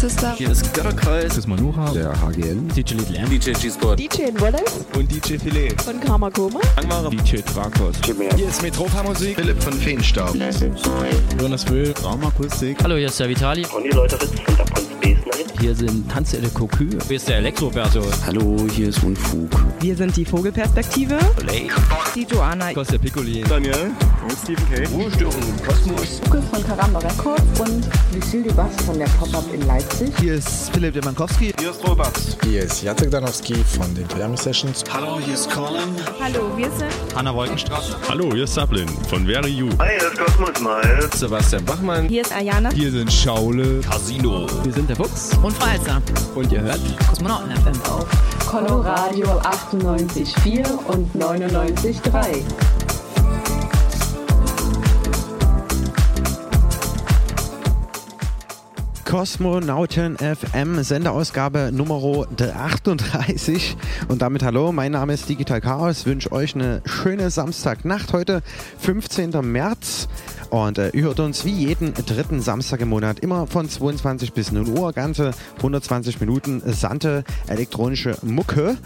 Hallo, hier ist Sister. Hier ist Götterkreis. Das ist Manuha. Der HGN. DJ Little M. DJ G-Sport. DJ Wallace. Und DJ Filet. Von Karma Koma. Angmare. DJ Trakos. Hier ist Metropa Musik. Philipp von Feenstaub. Jonas Will. Raumakustik. Hallo, hier ist der Vitali. Leuteritz von der Space Night. Hier sind Tanzelle Cocu. Hier ist der Elektroberto. Hallo, hier ist Unfug. Wir sind die Vogelperspektive. Play. Die Joanna. Costa Piccolin. Daniel. Und Stephen K. Ruhestörung im Kosmos. Luke von Karamba Records und Lucille de Bass von der Pop-Up in Leipzig. Hier ist Philipp Demankowski. Hier ist Robert. Hier ist Jacek Danowski von den Miami Sessions. Hallo, hier ist Colin. Hallo, wir sind Hanna Wolkenstraße. Hallo, hier ist Sablin von Very You. Hi, hier ist Cosmos Miles. Sebastian Bachmann. Hier ist Ayana. Hier sind Schaule. Casino. Wir sind der Fuchs. Und Freizer. Und ihr hört Kosmonauten FM. Auf Coloradio 98,4 und 99,3. Kosmonauten FM, Senderausgabe Nummer 38. Und damit hallo, mein Name ist Digital Chaos, wünsche euch eine schöne Samstagnacht, heute 15. März. Und äh, ihr hört uns wie jeden dritten Samstag im Monat immer von 22 bis 0 Uhr, ganze 120 Minuten sante elektronische Mucke.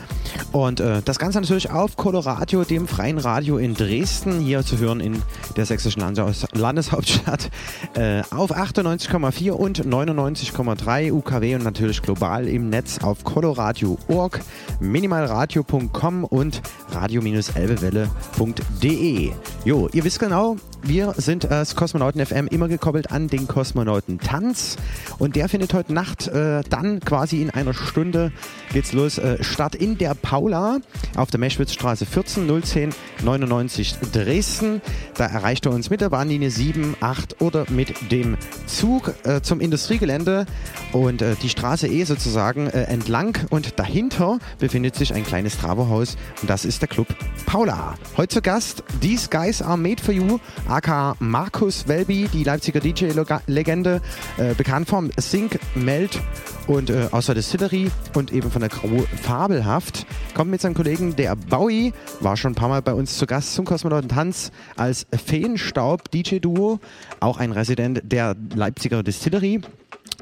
Und äh, das Ganze natürlich auf Coloradio, dem freien Radio in Dresden, hier zu hören in der sächsischen Landes Landeshauptstadt, äh, auf 98,4 und 99,3 UKW und natürlich global im Netz auf coloradio.org, minimalradio.com und radio-elbewelle.de. Jo, ihr wisst genau, wir sind als Kosmonauten FM immer gekoppelt an den Kosmonauten Tanz und der findet heute Nacht äh, dann quasi in einer Stunde geht's los äh, statt in der Paula auf der Meschwitzstraße 14 010 99 Dresden. Da erreicht er uns mit der Bahnlinie 7, 8 oder mit dem Zug äh, zum Industriegelände und äh, die Straße E sozusagen äh, entlang und dahinter befindet sich ein kleines Travohaus und das ist der Club Paula. Heute zu Gast These Guys Are Made For You aka Markus Welby, die Leipziger DJ-Legende, äh, bekannt vom Sync, Meld und äh, aus der Distillery und eben von der Crew Fabelhaft. Kommt mit seinem Kollegen der Bowie, war schon ein paar Mal bei uns zu Gast zum Kosmonauten Tanz als Feenstaub DJ-Duo, auch ein Resident der Leipziger Distillery.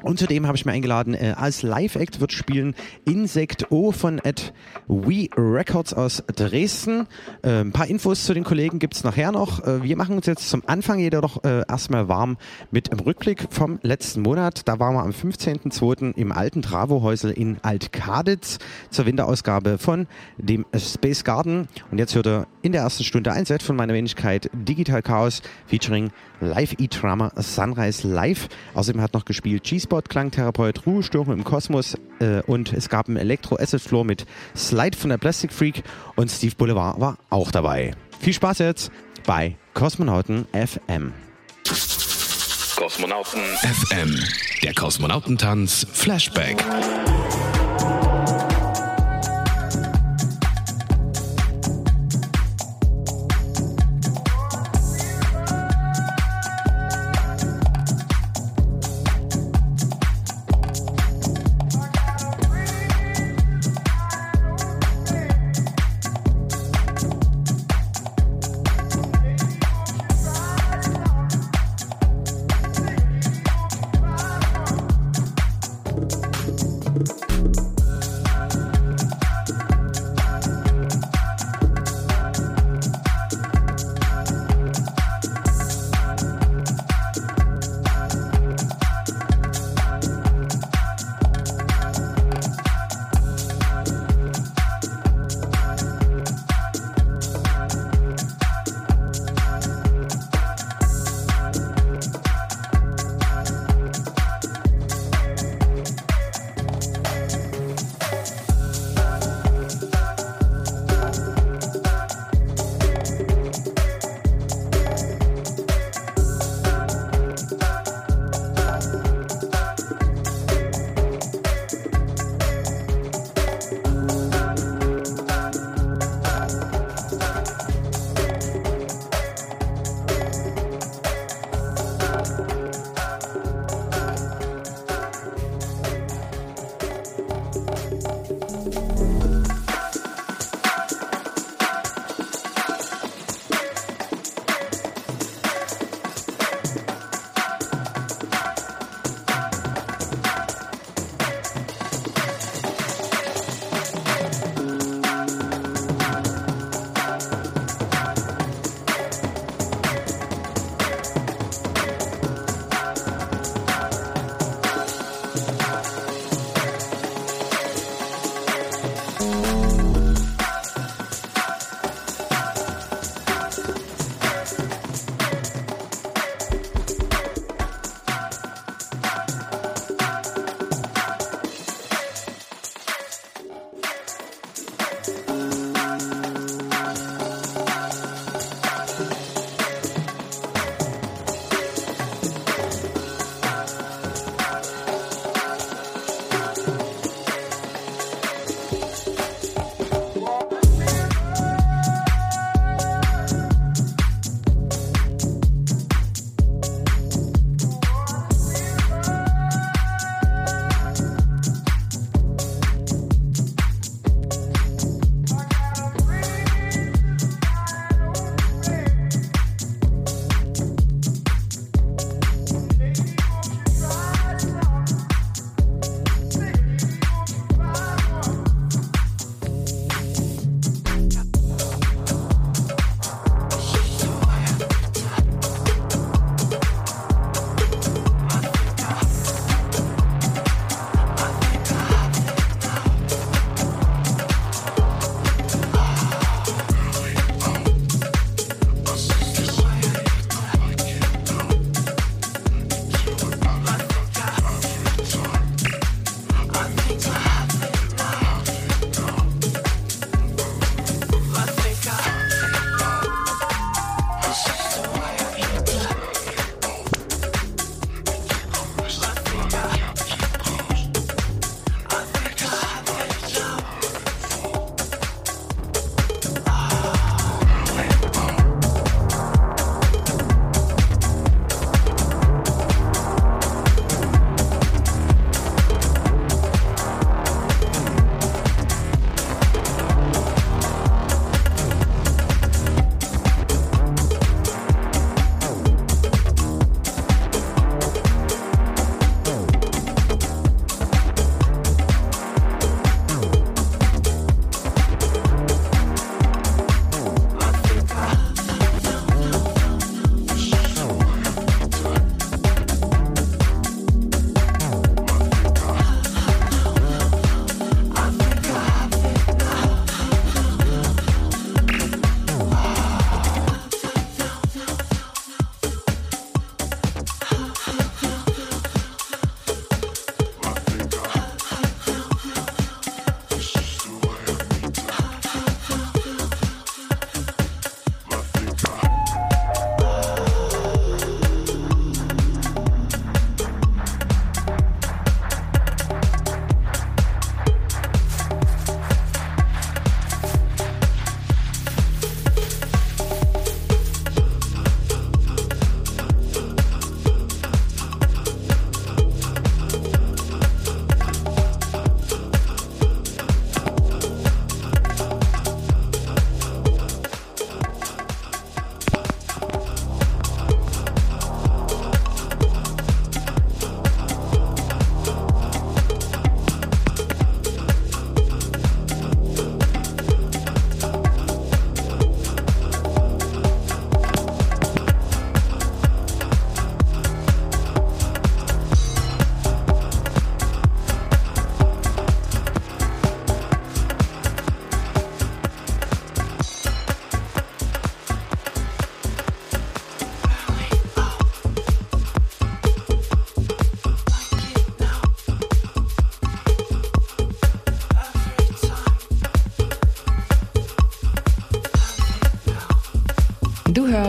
Und zudem habe ich mir eingeladen, äh, als Live-Act wird spielen Insect O von at We Records aus Dresden. Äh, ein paar Infos zu den Kollegen gibt's nachher noch. Äh, wir machen uns jetzt zum Anfang jedoch äh, erstmal warm mit dem Rückblick vom letzten Monat. Da waren wir am 15.02. im alten Travo-Häusel in Altkaditz zur Winterausgabe von dem Space Garden. Und jetzt hört er in der ersten Stunde ein Set von meiner Wenigkeit Digital Chaos featuring Live E-Drama Sunrise Live. Außerdem hat noch gespielt G-Spot, Klangtherapeut, Ruhestörung im Kosmos äh, und es gab einen Elektro Acid Floor mit Slide von der Plastic Freak und Steve Boulevard war auch dabei. Viel Spaß jetzt bei Kosmonauten FM. Kosmonauten FM. Der Kosmonautentanz Flashback.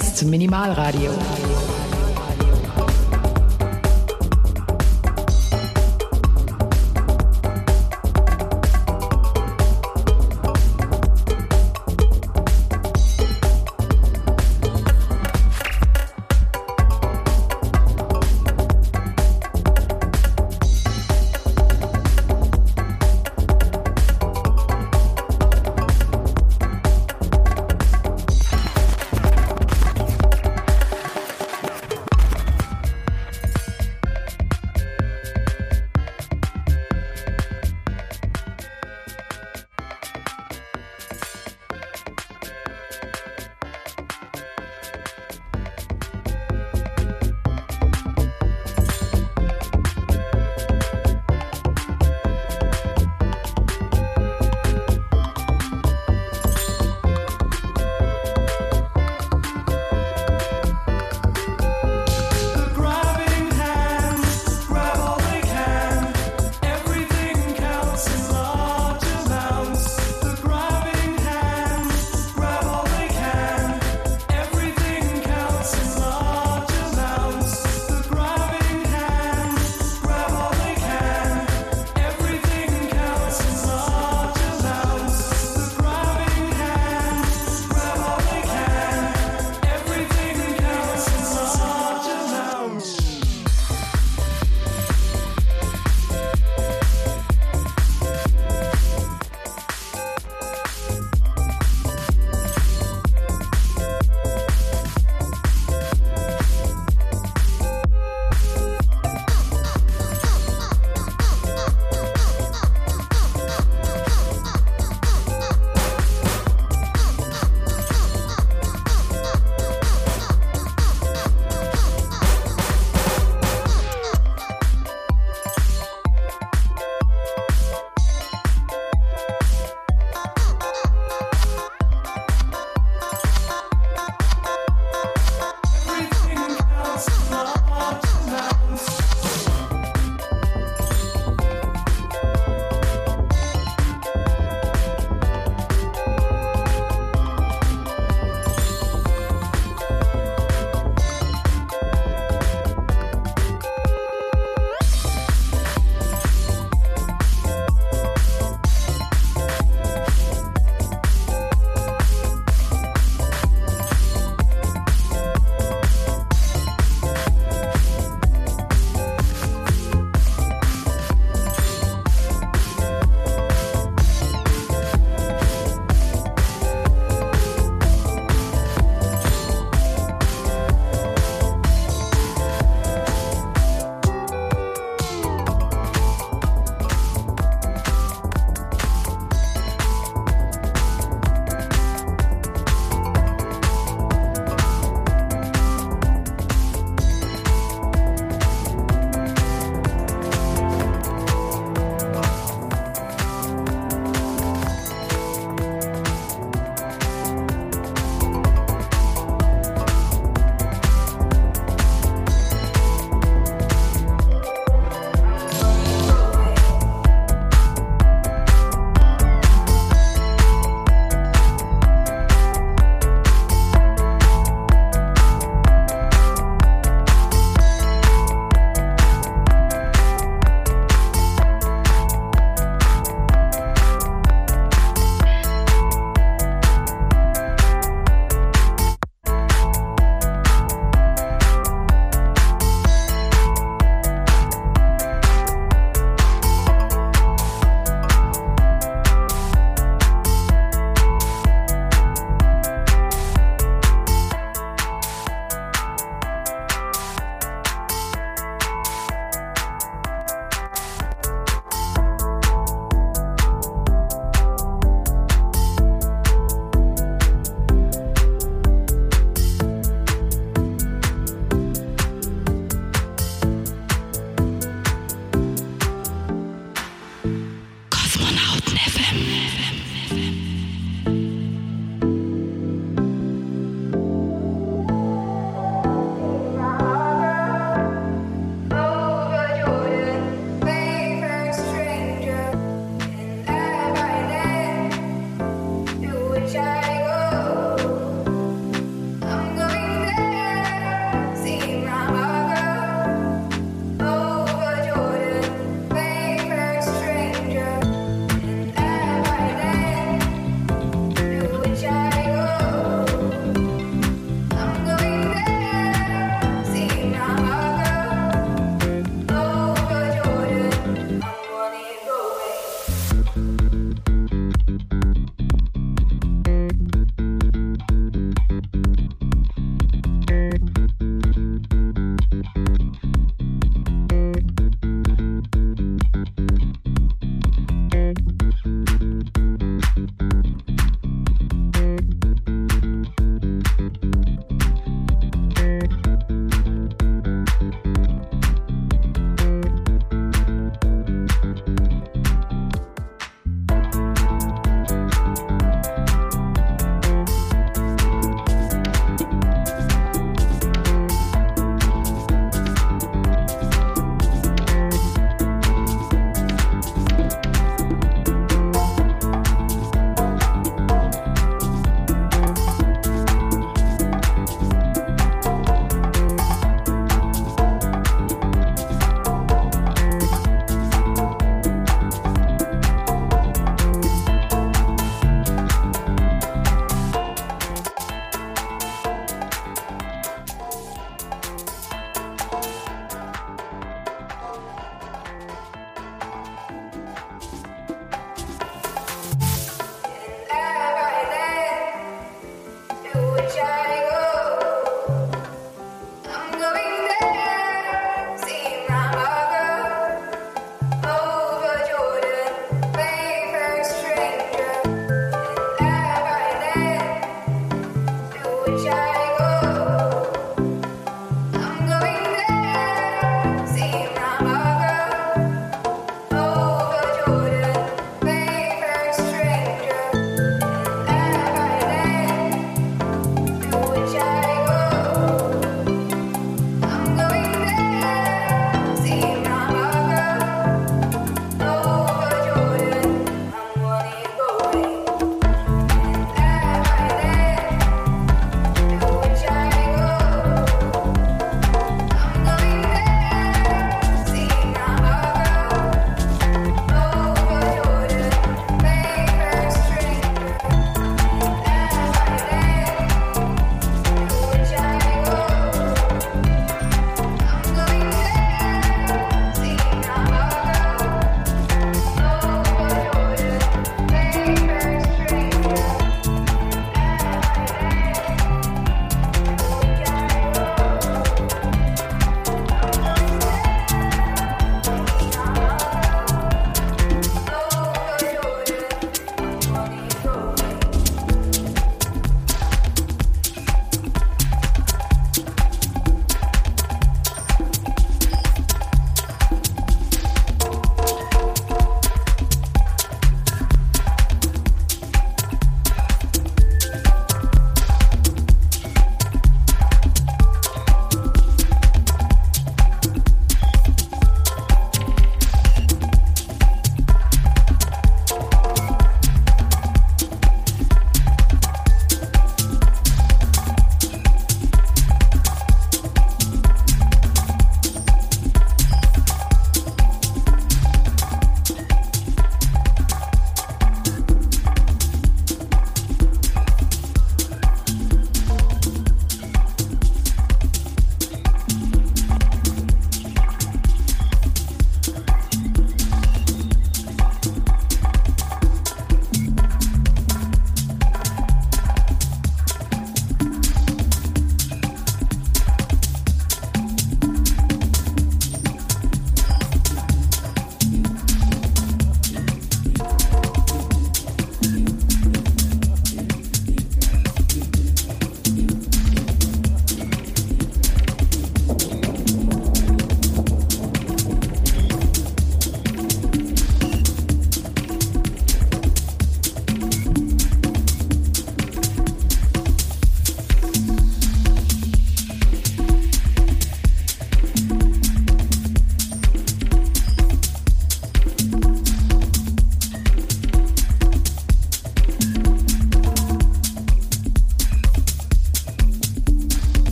Hörst Minimalradio.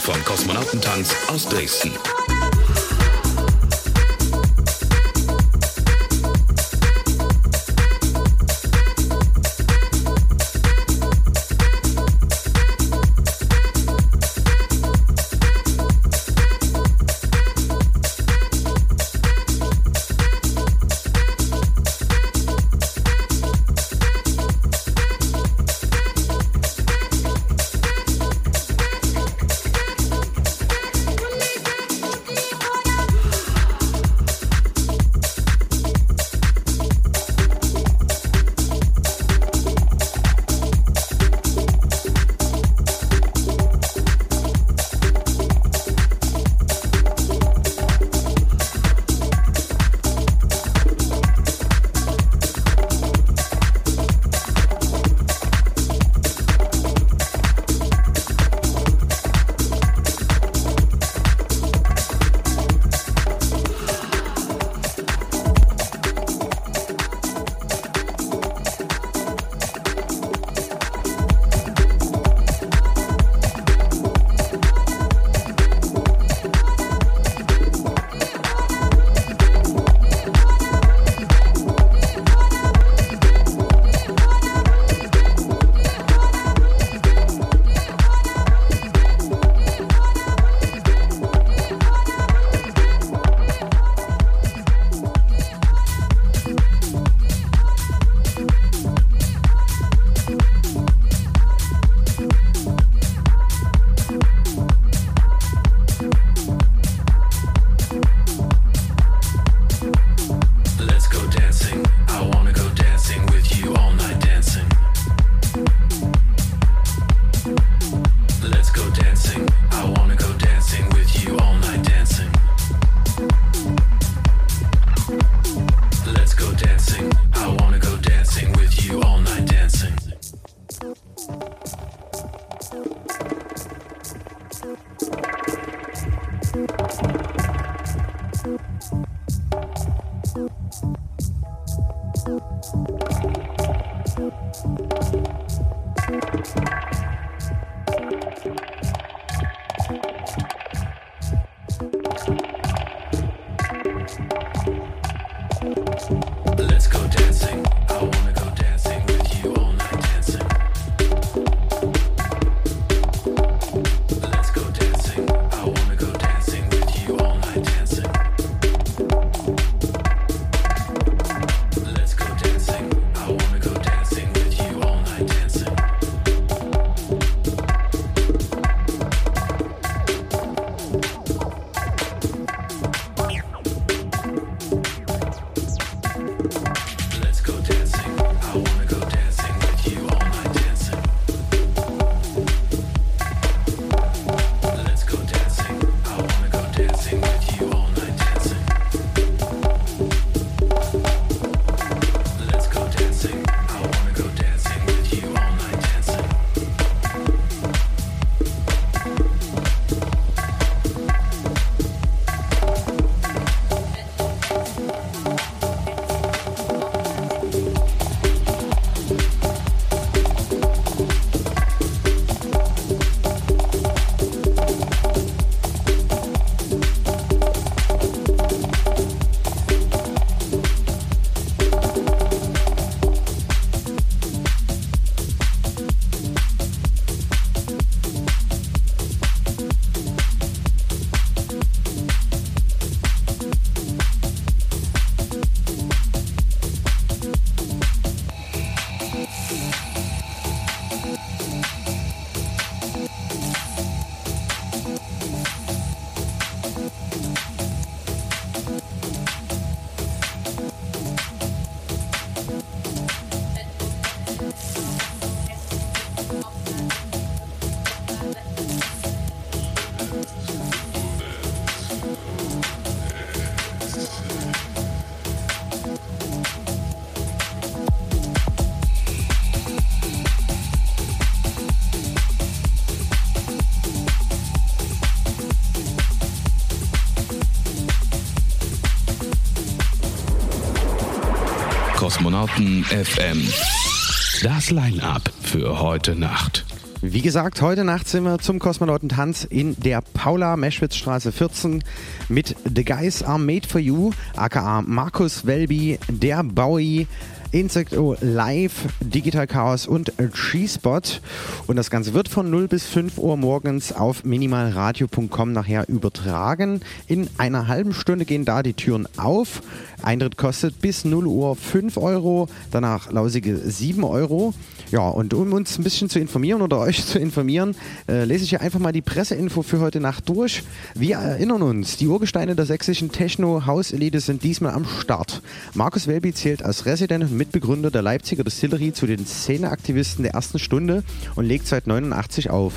Vom Kosmonautentanz aus Dresden. Kosmonauten FM. Das Line-Up für heute Nacht. Wie gesagt, heute Nacht sind wir zum Kosmonautentanz in der Paula Meschwitzstraße 14 mit The Guys Are Made For You, aka Markus Welby, der Bowie, Insecto Live, Digital Chaos und G-Spot. Und das Ganze wird von 0 bis 5 Uhr morgens auf minimalradio.com nachher übertragen. In einer halben Stunde gehen da die Türen auf. Eintritt kostet bis 0 Uhr 5 Euro, danach lausige 7 Euro. Ja, und um uns ein bisschen zu informieren oder euch zu informieren, äh, lese ich hier einfach mal die Presseinfo für heute Nacht durch. Wir erinnern uns, die Urgesteine der sächsischen Techno-House-Elite sind diesmal am Start. Markus Welby zählt als Resident und Mitbegründer der Leipziger Distillery zu den Szeneaktivisten der ersten Stunde und legt seit 89 auf.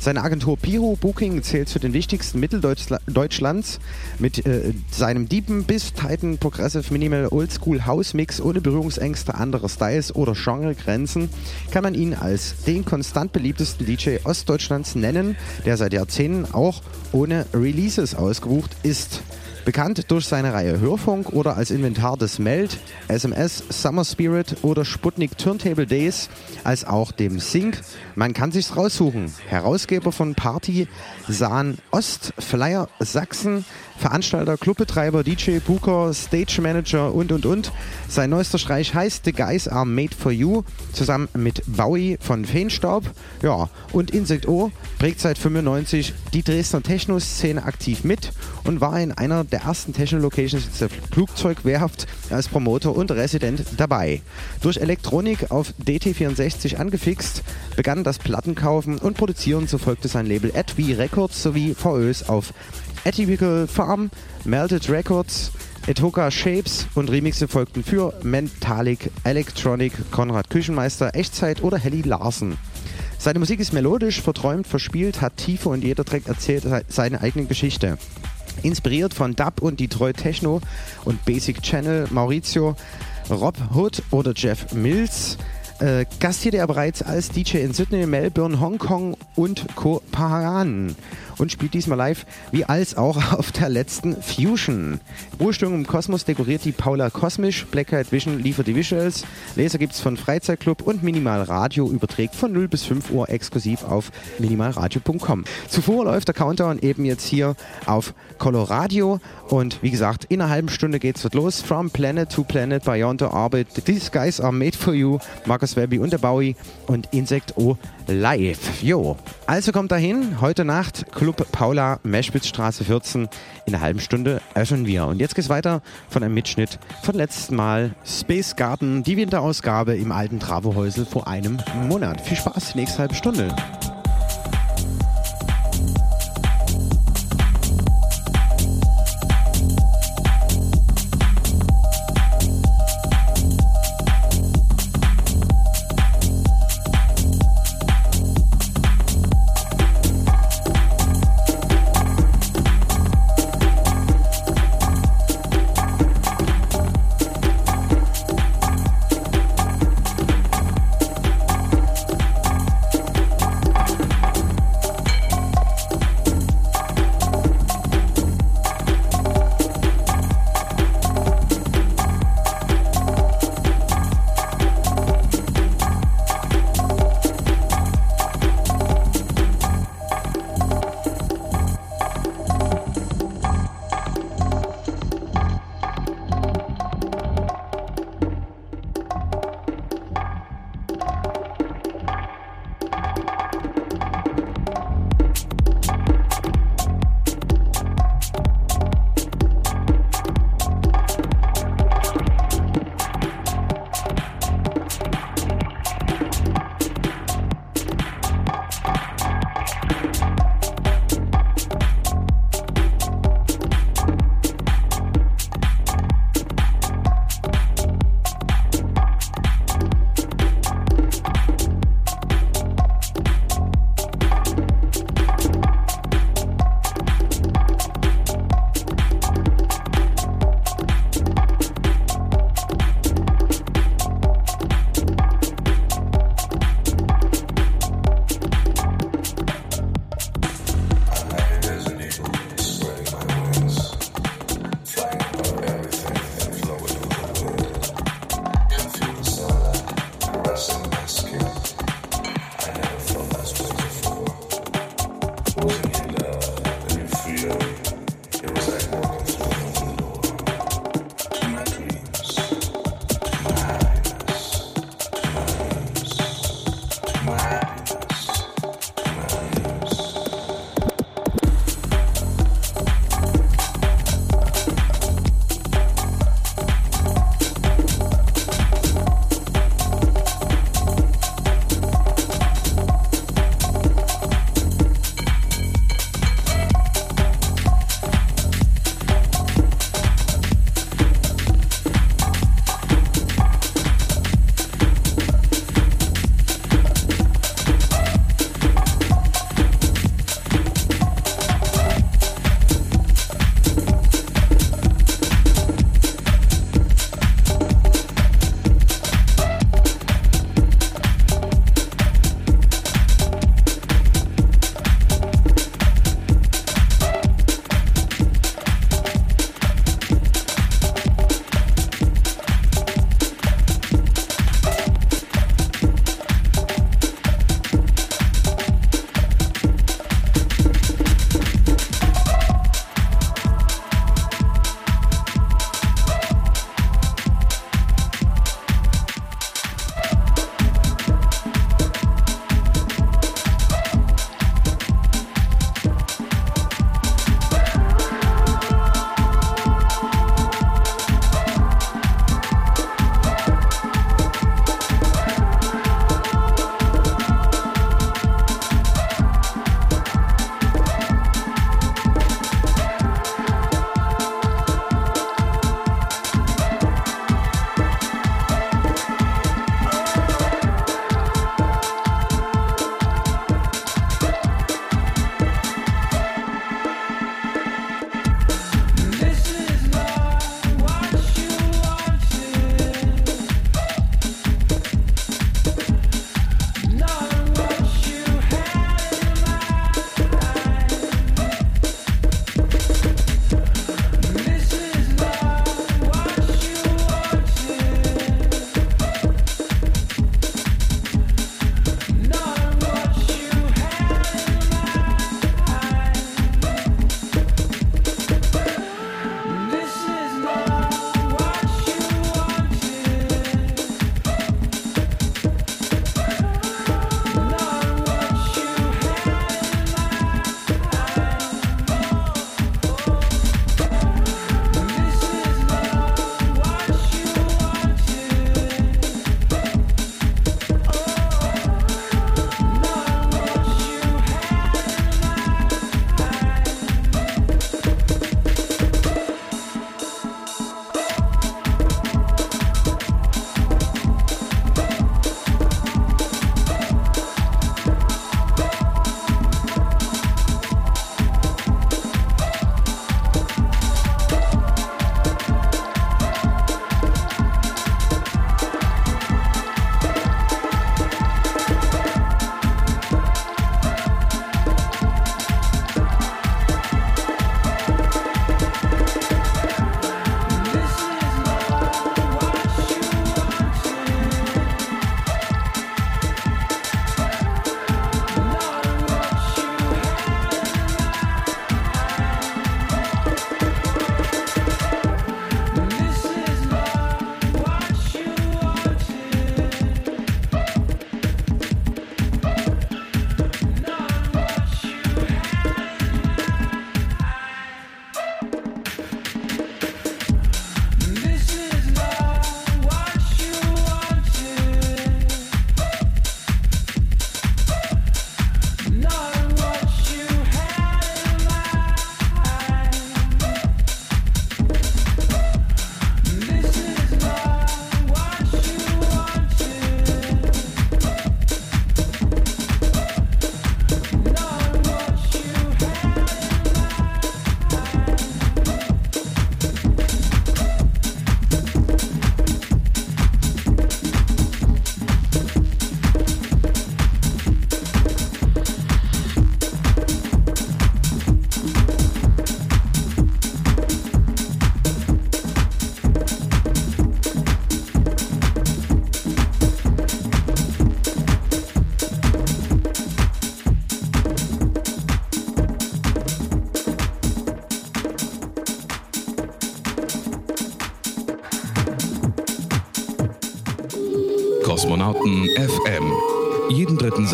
Seine Agentur Piro Booking zählt zu den wichtigsten Mitteldeutschlands mit äh, seinem Deepen bis Titan Progressive Minimal Oldschool House Mix ohne Berührungsängste anderer Styles oder Genregrenzen kann man ihn als den konstant beliebtesten DJ Ostdeutschlands nennen, der seit Jahrzehnten auch ohne Releases ausgebucht ist. Bekannt durch seine Reihe Hörfunk oder als Inventar des Meld, SMS, Summer Spirit oder Sputnik Turntable Days, als auch dem Sync. Man kann sich's raussuchen. Herausgeber von Party Sahn Ost, Flyer Sachsen, Veranstalter, Clubbetreiber, DJ, Booker, Stage Manager und und und. Sein neuester Streich heißt The Guys Are Made For You, zusammen mit Bowie von Feenstaub. Ja, und Insect O prägt seit 95 die Dresdner Techno-Szene aktiv mit und war in einer der ersten Techno-Locations der Flugzeugwerft als Promoter und Resident dabei. Durch Elektronik auf DT64 angefixt, begann das Plattenkaufen und Produzieren, so folgte sein Label Advi Records sowie VÖs auf Atypical Farm, Melted Records, Etoka Shapes und Remixe folgten für Mentalic, Electronic, Konrad Küchenmeister, Echtzeit oder Helly Larsen. Seine Musik ist melodisch, verträumt, verspielt, hat Tiefe und jeder Track erzählt seine eigene Geschichte. Inspiriert von Dub und Detroit Techno und Basic Channel, Maurizio, Rob Hood oder Jeff Mills äh, gastierte er bereits als DJ in Sydney, Melbourne, Hongkong und Kopenhagen. Und spielt diesmal live, wie als auch auf der letzten Fusion. Ursprung im Kosmos dekoriert die Paula kosmisch, Blacklight Vision liefert die Visuals, Laser gibt's von Freizeitclub und Minimal Radio überträgt von 0 bis 5 Uhr exklusiv auf minimalradio.com. Zuvor läuft der Countdown eben jetzt hier auf Coloradio und wie gesagt, in einer halben Stunde geht's dort los. From Planet to Planet, Beyond the Orbit, These Guys Are Made for You, Marcus Webby und der Bowie und Insect O live. Jo, also kommt dahin, heute Nacht Club Paula, Meschwitzstraße 14. In einer halben Stunde öffnen wir. Und jetzt geht's weiter von einem Mitschnitt von letztem Mal Space Garden, die Winterausgabe im alten Travohäusel vor einem Monat. Viel Spaß, die nächste halbe Stunde.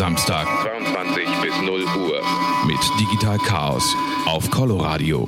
Samstag 22 bis 0 Uhr mit Digital Chaos auf Coloradio.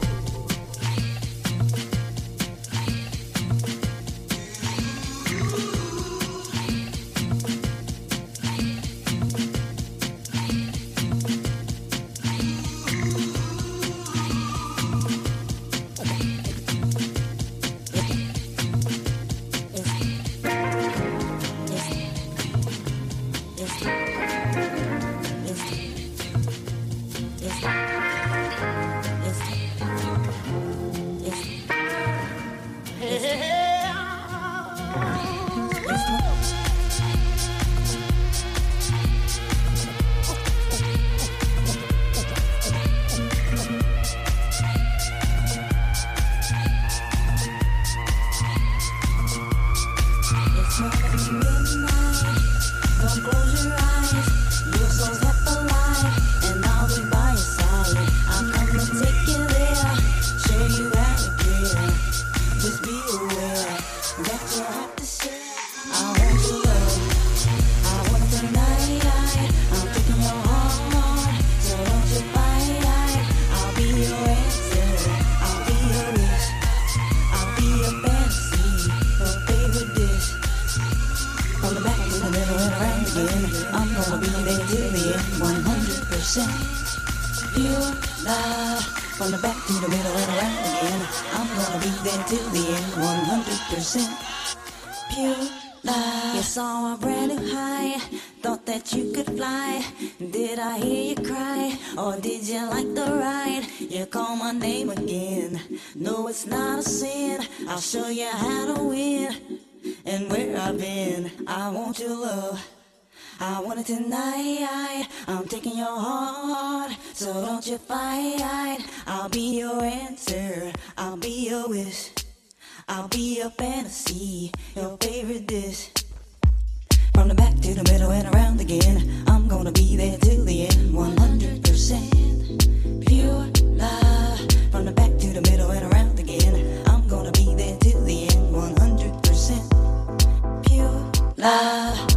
Tonight. I'm taking your heart, so don't you fight. I'll be your answer. I'll be your wish. I'll be your fantasy, your favorite dish. From the back to the middle and around again. I'm gonna be there till the end. 100% pure love. From the back to the middle and around again. I'm gonna be there till the end. 100% pure love.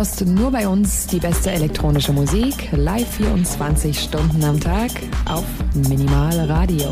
Hörst nur bei uns die beste elektronische Musik, live 24 Stunden am Tag auf Minimal Radio.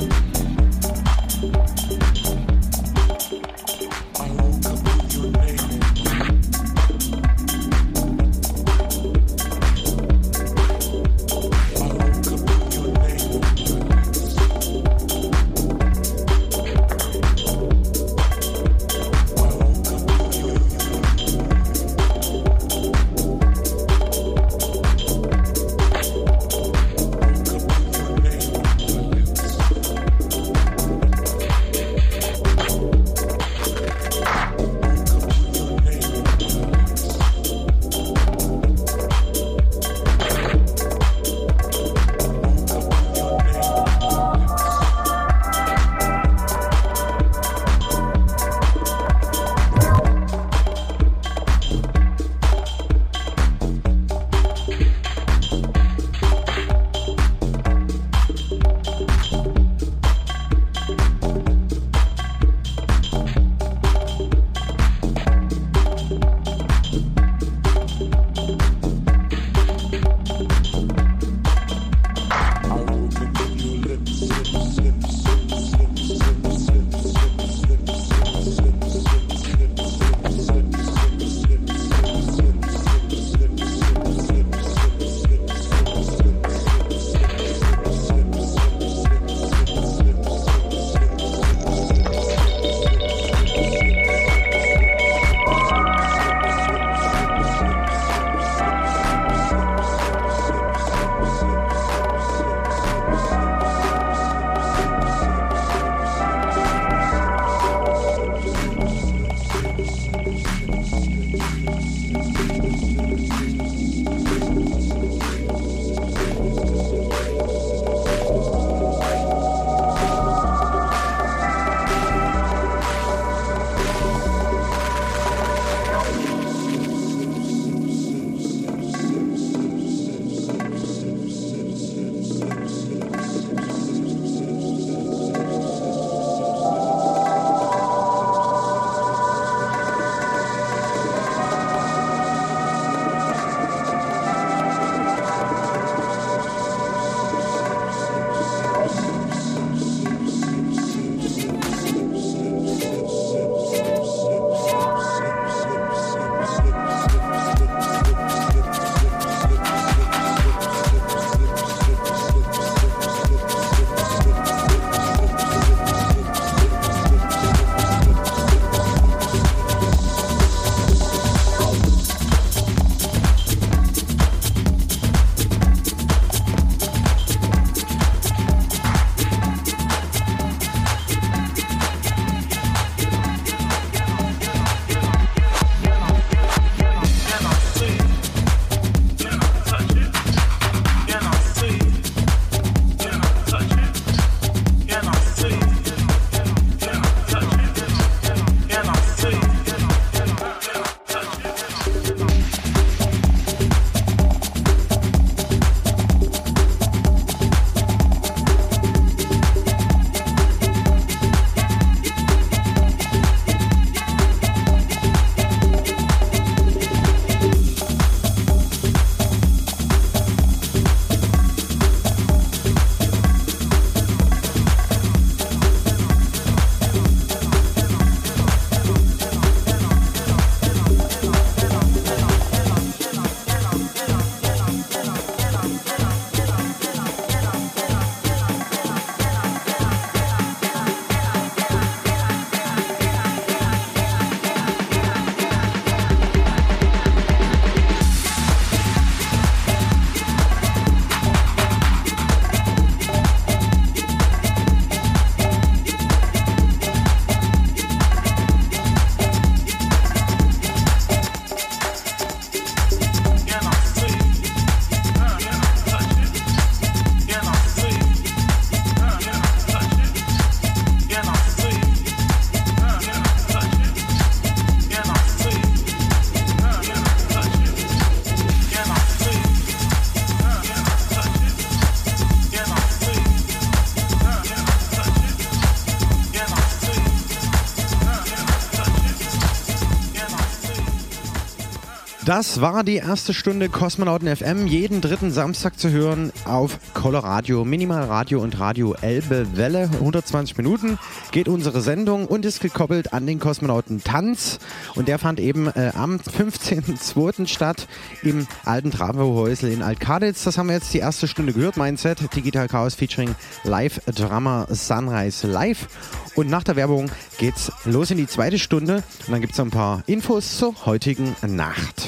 Das war die erste Stunde Kosmonauten FM, jeden dritten Samstag zu hören auf Coloradio, Minimalradio und Radio Elbe Welle. 120 Minuten geht unsere Sendung und ist gekoppelt an den Kosmonauten Tanz. Und der fand eben äh, am 15.02. statt im alten Travohäusel in Altkaditz. Das haben wir jetzt die erste Stunde gehört. Mein Set, Digital Chaos featuring Live Drama Sunrise Live. Und nach der Werbung geht's los in die zweite Stunde und dann gibt's noch ein paar Infos zur heutigen Nacht.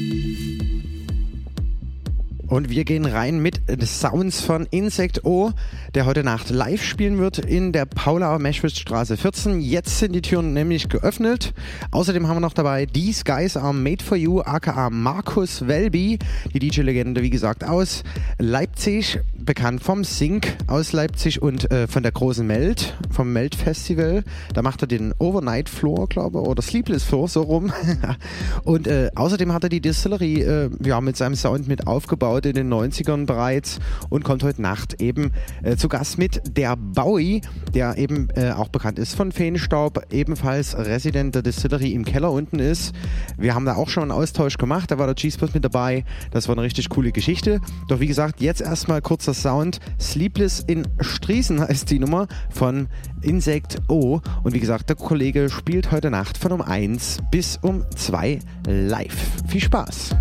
Und wir gehen rein mit Sounds von Insect O, der heute Nacht live spielen wird in der Paulauer Meschwitzstraße 14. Jetzt sind die Türen nämlich geöffnet. Außerdem haben wir noch dabei These Guys Are Made For You, aka Markus Welby, die DJ-Legende, wie gesagt, aus Leipzig, bekannt vom Sync aus Leipzig und äh, von der Großen Meld, vom Meld Festival. Da macht er den Overnight Floor, glaube ich, oder Sleepless Floor, so rum. und äh, außerdem hat er die Distillery äh, ja, mit seinem Sound mit aufgebaut in den 90ern bereits und kommt heute Nacht eben äh, zu Gast mit der Bowie, der eben äh, auch bekannt ist von Feenstaub, ebenfalls Resident der Distillery im Keller unten ist. Wir haben da auch schon einen Austausch gemacht, da war der G-Spot mit dabei. Das war eine richtig coole Geschichte. Doch wie gesagt, jetzt erstmal kurzer Sound. Sleepless in Striesen heißt die Nummer von Insect O. Und wie gesagt, der Kollege spielt heute Nacht von um 1 bis um 2 live. Viel Spaß!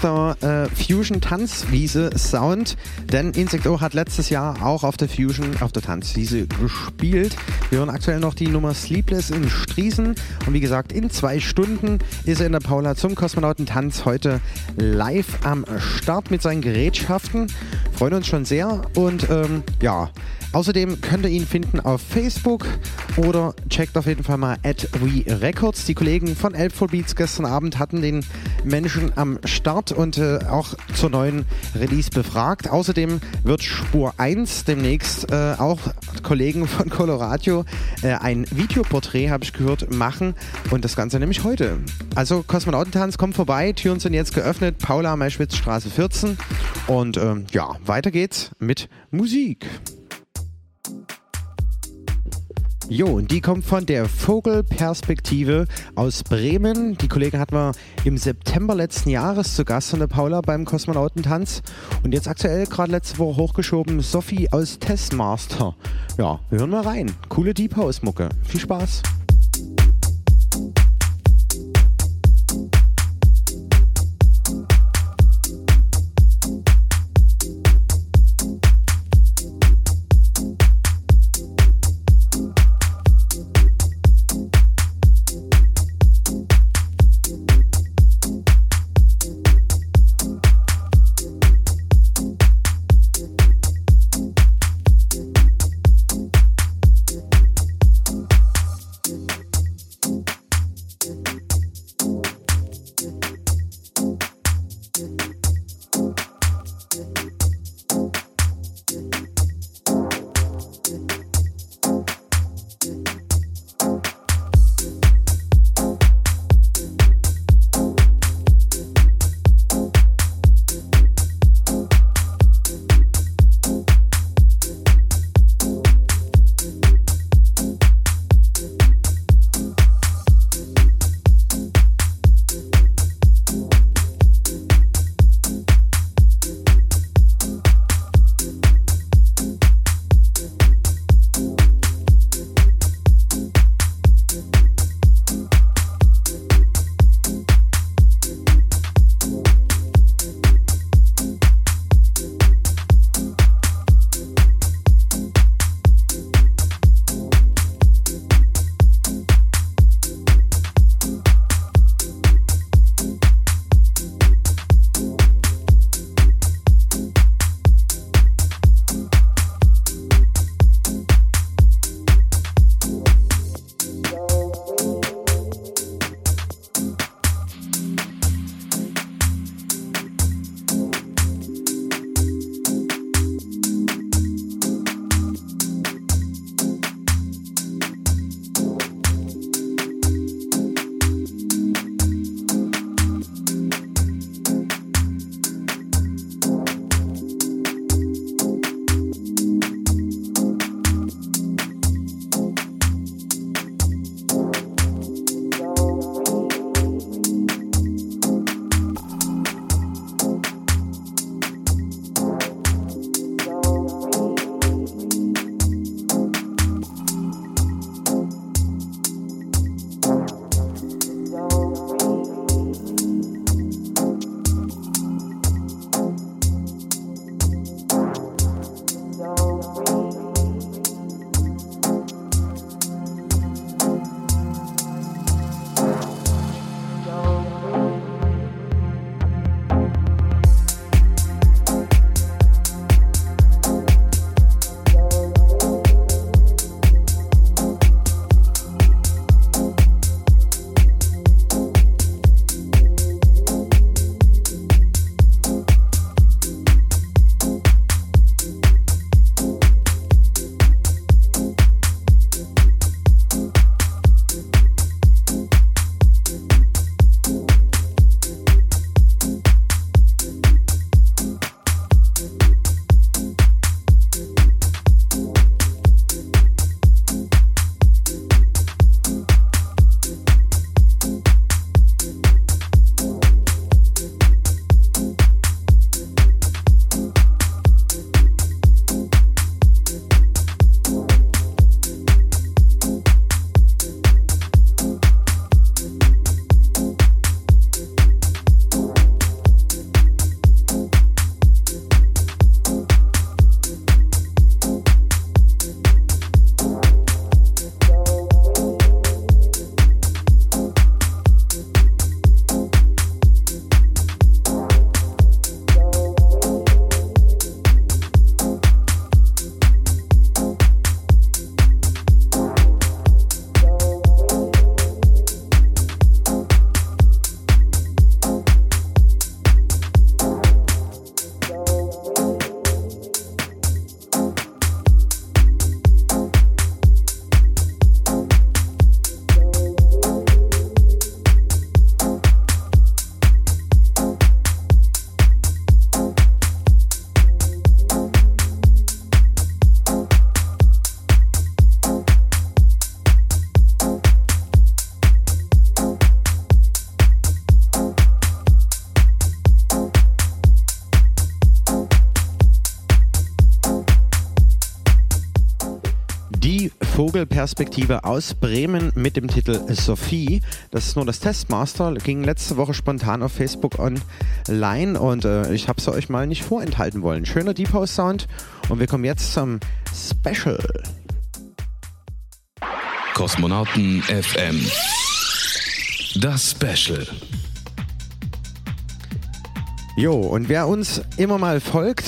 Gangster äh, Fusion Tanzwiese Sound, denn Insecto hat letztes Jahr auch auf der Fusion, auf der Tanzwiese gespielt. Wir hören aktuell noch die Nummer Sleepless in Striesen und wie gesagt, in zwei Stunden ist er in der Paula zum Kosmonautentanz heute live am Start mit seinen Gerätschaften. Freuen uns schon sehr und ähm, ja, Außerdem könnt ihr ihn finden auf Facebook oder checkt auf jeden Fall mal at WeRecords. Die Kollegen von Elf Beats gestern Abend hatten den Menschen am Start und äh, auch zur neuen Release befragt. Außerdem wird Spur 1 demnächst äh, auch Kollegen von Coloradio äh, ein Videoporträt, habe ich gehört, machen und das Ganze nämlich heute. Also Kosmonautentanz kommt vorbei, Türen sind jetzt geöffnet, Paula Meischwitzstraße 14 und ähm, ja, weiter geht's mit Musik. Jo, und die kommt von der Vogelperspektive aus Bremen. Die Kollegen hatten wir im September letzten Jahres zu Gast von der Paula beim Kosmonautentanz. Und jetzt aktuell gerade letzte Woche hochgeschoben Sophie aus Testmaster. Ja, wir hören mal rein. Coole Deep House Mucke. Viel Spaß. Die Vogelperspektive aus Bremen mit dem Titel Sophie. Das ist nur das Testmaster, ging letzte Woche spontan auf Facebook online und äh, ich habe es euch mal nicht vorenthalten wollen. Schöner Deep House Sound und wir kommen jetzt zum Special. Kosmonauten FM. Das Special. Jo, und wer uns immer mal folgt,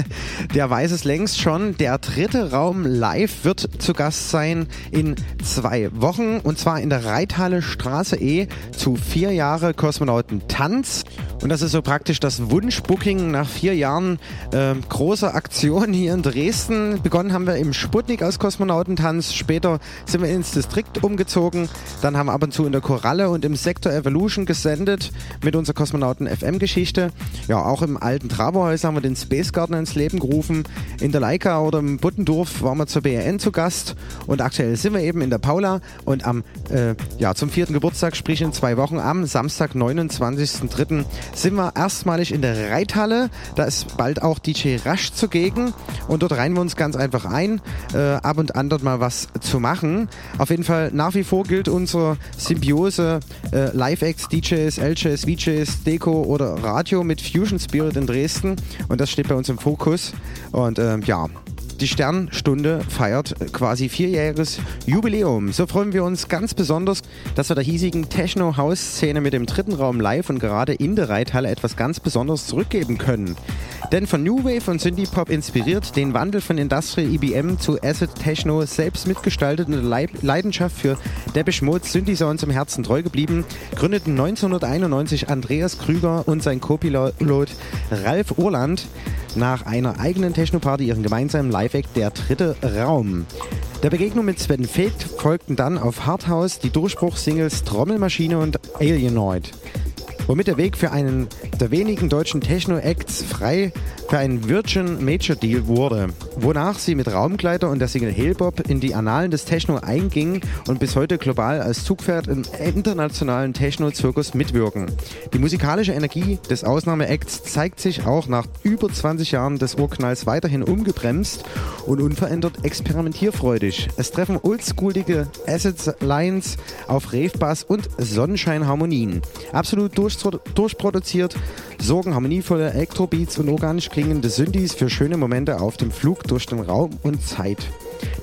der weiß es längst schon. Der dritte Raum live wird zu Gast sein in zwei Wochen und zwar in der Reithalle Straße E zu vier Jahre Kosmonautentanz. Und das ist so praktisch das Wunschbooking nach vier Jahren äh, großer Aktion hier in Dresden. Begonnen haben wir im Sputnik aus Kosmonautentanz. Später sind wir ins Distrikt umgezogen. Dann haben wir ab und zu in der Koralle und im Sektor Evolution gesendet mit unserer Kosmonauten FM-Geschichte. Ja, auch im alten Traberhaus haben wir den Space Garden ins Leben gerufen. In der Leica oder im Buttendorf waren wir zur BRN zu Gast. Und aktuell sind wir eben in der Paula. Und am, äh, ja, zum vierten Geburtstag, sprich in zwei Wochen, am Samstag, 29.03., sind wir erstmalig in der Reithalle. Da ist bald auch DJ Rasch zugegen. Und dort reihen wir uns ganz einfach ein, äh, ab und an dort mal was zu machen. Auf jeden Fall nach wie vor gilt unsere Symbiose äh, Live-Acts, DJs, LJs, VJs, Deko oder Radio mit Fusion Spirit in Dresden. Und das steht bei uns im Fokus. Und ähm, ja, die Sternstunde feiert quasi vierjähriges Jubiläum. So freuen wir uns ganz besonders, dass wir der hiesigen Techno-House-Szene mit dem dritten Raum live und gerade in der Reithalle etwas ganz Besonderes zurückgeben können. Denn von New Wave und Synthie Pop inspiriert, den Wandel von Industrial EBM zu Acid Techno selbst mitgestaltet und Leidenschaft für Depeche Mode Synthie Sounds im Herzen treu geblieben, gründeten 1991 Andreas Krüger und sein Co-Pilot Ralf Urland nach einer eigenen Techno-Party ihren gemeinsamen Live-Act Der dritte Raum. Der Begegnung mit Sven Fegt folgten dann auf Hardhouse die Durchbruchssingles Trommelmaschine und Alienoid. Womit der Weg für einen der wenigen deutschen Techno-Acts frei für einen Virgin Major Deal wurde, wonach sie mit Raumgleiter und der Single Hellbop in die Annalen des Techno eingingen und bis heute global als Zugpferd im internationalen Techno-Zirkus mitwirken. Die musikalische Energie des Ausnahmeacts zeigt sich auch nach über 20 Jahren des Urknalls weiterhin ungebremst und unverändert experimentierfreudig. Es treffen oldschoolige Acid Lines auf Rave-Bass und Sonnenschein-Harmonien. Absolut durch, durchproduziert sorgen harmonievolle Elektrobeats und organisch klingende Synthes für schöne Momente auf dem Flug durch den Raum und Zeit.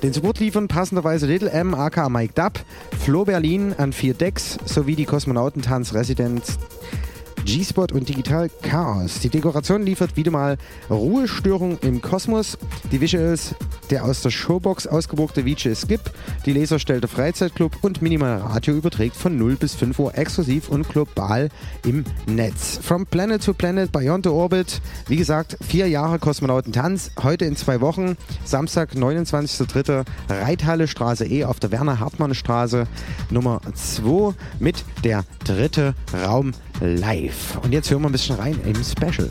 Den Support liefern passenderweise Little M aka Mike Dub, Flo Berlin an vier Decks sowie die Kosmonautentanz-Residenz G-Spot und Digital Chaos. Die Dekoration liefert wieder mal Ruhestörung im Kosmos. Die Visuals der aus der Showbox ausgebuchte VJ Skip, die Laserstellte Freizeitclub und Minimal Radio überträgt von 0 bis 5 Uhr exklusiv und global im Netz. From Planet to Planet, Beyond the Orbit. Wie gesagt, vier Jahre Kosmonautentanz. Heute in zwei Wochen, Samstag, 29.03. Reithalle Straße E auf der Werner-Hartmann-Straße Nummer 2 mit der dritte Raum live. Und jetzt hören wir ein bisschen rein im Special.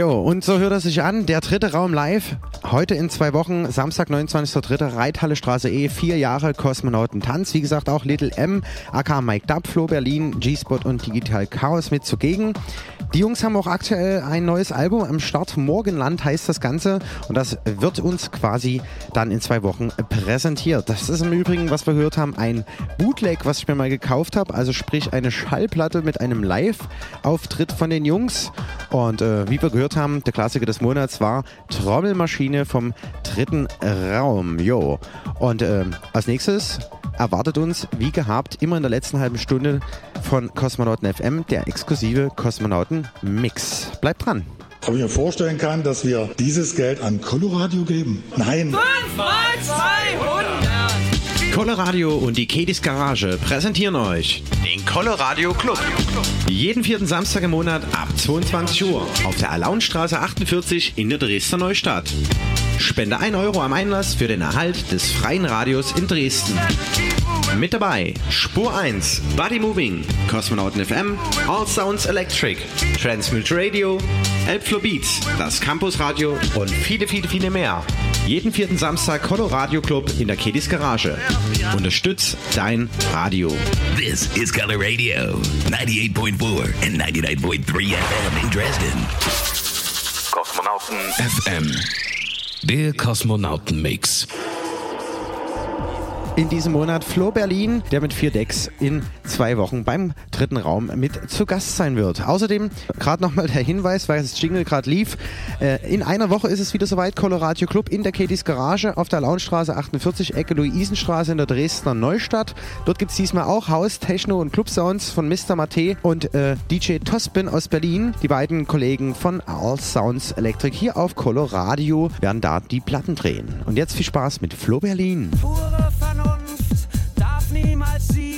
Jo, und so hört es sich an. Der dritte Raum live. Heute in zwei Wochen, Samstag, 29.03. Reithalle Straße E, vier Jahre Kosmonautentanz. Wie gesagt, auch Little M, AK Mike Dub, Flo Berlin, G-Spot und Digital Chaos mit zugegen. Die Jungs haben auch aktuell ein neues Album am Start. Morgenland heißt das Ganze. Und das wird uns quasi dann in zwei Wochen präsentiert. Das ist im Übrigen, was wir gehört haben, ein Bootleg, was ich mir mal gekauft habe. Also sprich eine Schallplatte mit einem Live-Auftritt von den Jungs. Und äh, wie wir gehört haben, der Klassiker des Monats war Trommelmaschine vom dritten Raum. Jo. Und äh, als nächstes erwartet uns, wie gehabt, immer in der letzten halben Stunde von Kosmonauten FM der exklusive Kosmonauten Mix. Bleibt dran. Ob ich mir vorstellen kann, dass wir dieses Geld an Coloradio geben? Nein. 5 mal 200. Coloradio und die Kedis Garage präsentieren euch den Coloradio Club. Jeden vierten Samstag im Monat ab 22 Uhr auf der Alaunstraße 48 in der Dresdner Neustadt. Spende 1 Euro am Einlass für den Erhalt des freien Radios in Dresden. Mit dabei Spur 1, Body Moving, Kosmonauten FM, All Sounds Electric, Transmute Radio, Elbflow Beats, das Campus Radio und viele, viele, viele mehr. Jeden vierten Samstag Coloradio Club in der Kedis Garage. Unterstütz dein Radio. This is Color Radio, 98.4 and 99.3 FM in Dresden. Kosmonauten FM. Der Kosmonauten-Mix. In diesem Monat Flo Berlin, der mit vier Decks in zwei Wochen beim dritten Raum mit zu Gast sein wird. Außerdem gerade nochmal der Hinweis, weil das Jingle gerade lief. Äh, in einer Woche ist es wieder soweit. Colorado Club in der Katys Garage auf der Launstraße 48, Ecke Luisenstraße in der Dresdner Neustadt. Dort gibt es diesmal auch Haus, Techno und Club Sounds von Mr. Mate und äh, DJ Tospin aus Berlin. Die beiden Kollegen von All Sounds Electric hier auf Coloradio werden da die Platten drehen. Und jetzt viel Spaß mit Flo Berlin. Vernunft see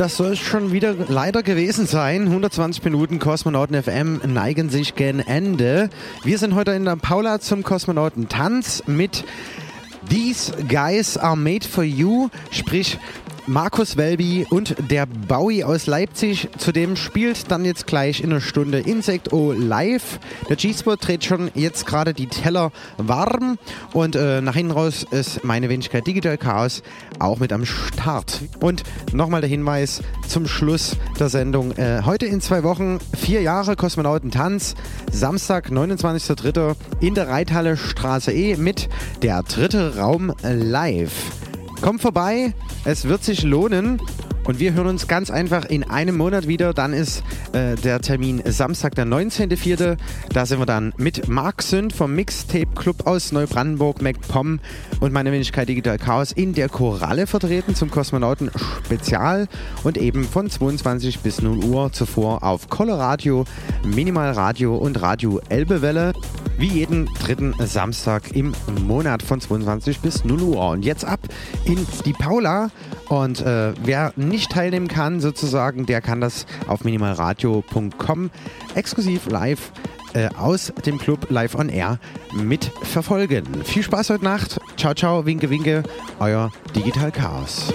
das soll es schon wieder leider gewesen sein. 120 Minuten Kosmonauten FM neigen sich gen Ende. Wir sind heute in der Paula zum Kosmonauten Tanz mit These Guys Are Made for You, sprich Markus Welby und der Bowie aus Leipzig. Zudem spielt dann jetzt gleich in einer Stunde Insect O live. Der G-Spot dreht schon jetzt gerade die Teller warm und äh, nach hinten raus ist meine Wenigkeit Digital Chaos auch mit am Start. Und nochmal der Hinweis zum Schluss der Sendung. Äh, heute in zwei Wochen vier Jahre Kosmonautentanz. Samstag, 29.03. in der Reithalle Straße E mit der dritte Raum live. Kommt vorbei, es wird sich lohnen. Und wir hören uns ganz einfach in einem Monat wieder. Dann ist äh, der Termin Samstag, der 19.04. Da sind wir dann mit Marc Sünd vom Mixtape Club aus Neubrandenburg, MacPom und meine Wenigkeit Digital Chaos in der Koralle vertreten zum Kosmonauten Spezial und eben von 22 bis 0 Uhr zuvor auf Coloradio, Minimalradio und Radio Elbewelle. Wie jeden dritten Samstag im Monat von 22 bis 0 Uhr. Und jetzt ab in die Paula. Und äh, wer nicht teilnehmen kann, sozusagen, der kann das auf minimalradio.com exklusiv live äh, aus dem Club live on air mitverfolgen. Viel Spaß heute Nacht. Ciao, ciao, winke, winke. Euer Digital Chaos.